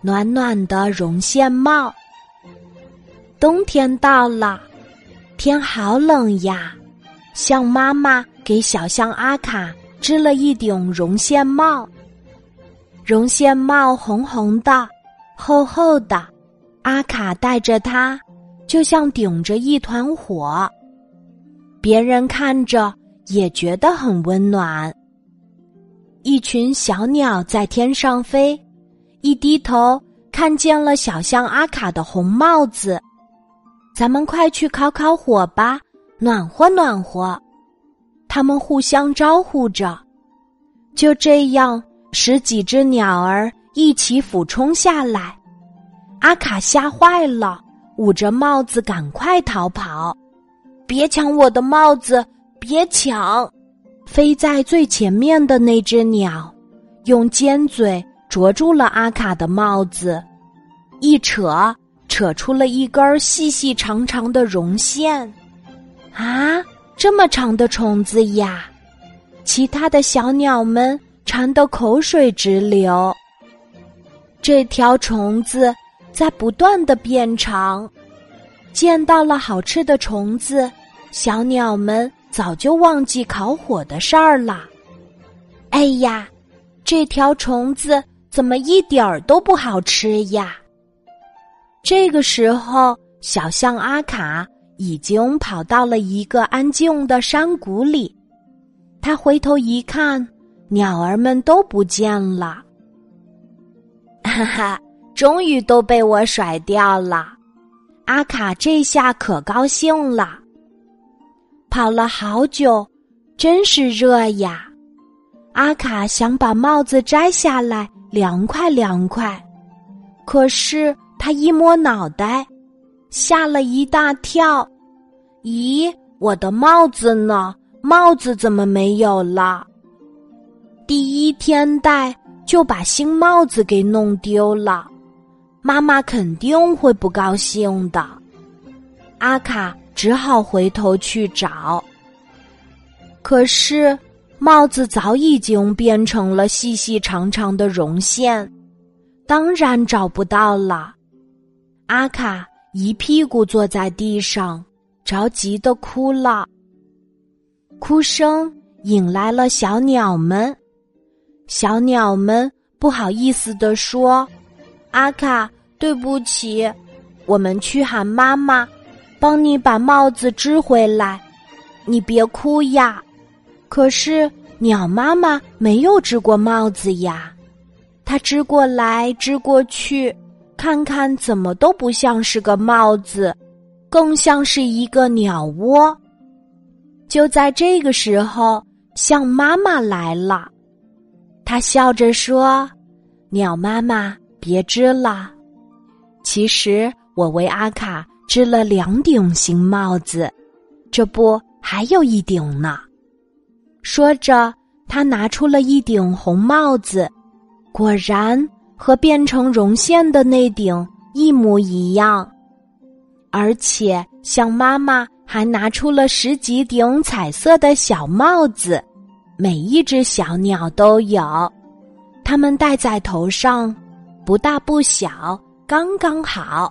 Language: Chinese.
暖暖的绒线帽。冬天到了，天好冷呀，象妈妈给小象阿卡织了一顶绒线帽。绒线帽红红的，厚厚的，阿卡戴着它，就像顶着一团火。别人看着也觉得很温暖。一群小鸟在天上飞，一低头看见了小象阿卡的红帽子。咱们快去烤烤火吧，暖和暖和。他们互相招呼着。就这样，十几只鸟儿一起俯冲下来。阿卡吓坏了，捂着帽子赶快逃跑。别抢我的帽子！别抢！飞在最前面的那只鸟，用尖嘴啄住了阿卡的帽子，一扯，扯出了一根细细长长的绒线。啊，这么长的虫子呀！其他的小鸟们馋得口水直流。这条虫子在不断的变长。见到了好吃的虫子，小鸟们早就忘记烤火的事儿了。哎呀，这条虫子怎么一点儿都不好吃呀？这个时候，小象阿卡已经跑到了一个安静的山谷里。他回头一看，鸟儿们都不见了。哈哈，终于都被我甩掉了。阿卡这下可高兴了，跑了好久，真是热呀！阿卡想把帽子摘下来，凉快凉快。可是他一摸脑袋，吓了一大跳。咦，我的帽子呢？帽子怎么没有了？第一天戴就把新帽子给弄丢了。妈妈肯定会不高兴的，阿卡只好回头去找。可是帽子早已经变成了细细长长的绒线，当然找不到了。阿卡一屁股坐在地上，着急的哭了。哭声引来了小鸟们，小鸟们不好意思的说：“阿卡。”对不起，我们去喊妈妈，帮你把帽子织回来。你别哭呀。可是鸟妈妈没有织过帽子呀，它织过来织过去，看看怎么都不像是个帽子，更像是一个鸟窝。就在这个时候，象妈妈来了，她笑着说：“鸟妈妈，别织了。”其实我为阿卡织了两顶新帽子，这不还有一顶呢。说着，他拿出了一顶红帽子，果然和变成绒线的那顶一模一样。而且，象妈妈还拿出了十几顶彩色的小帽子，每一只小鸟都有，它们戴在头上，不大不小。刚刚好。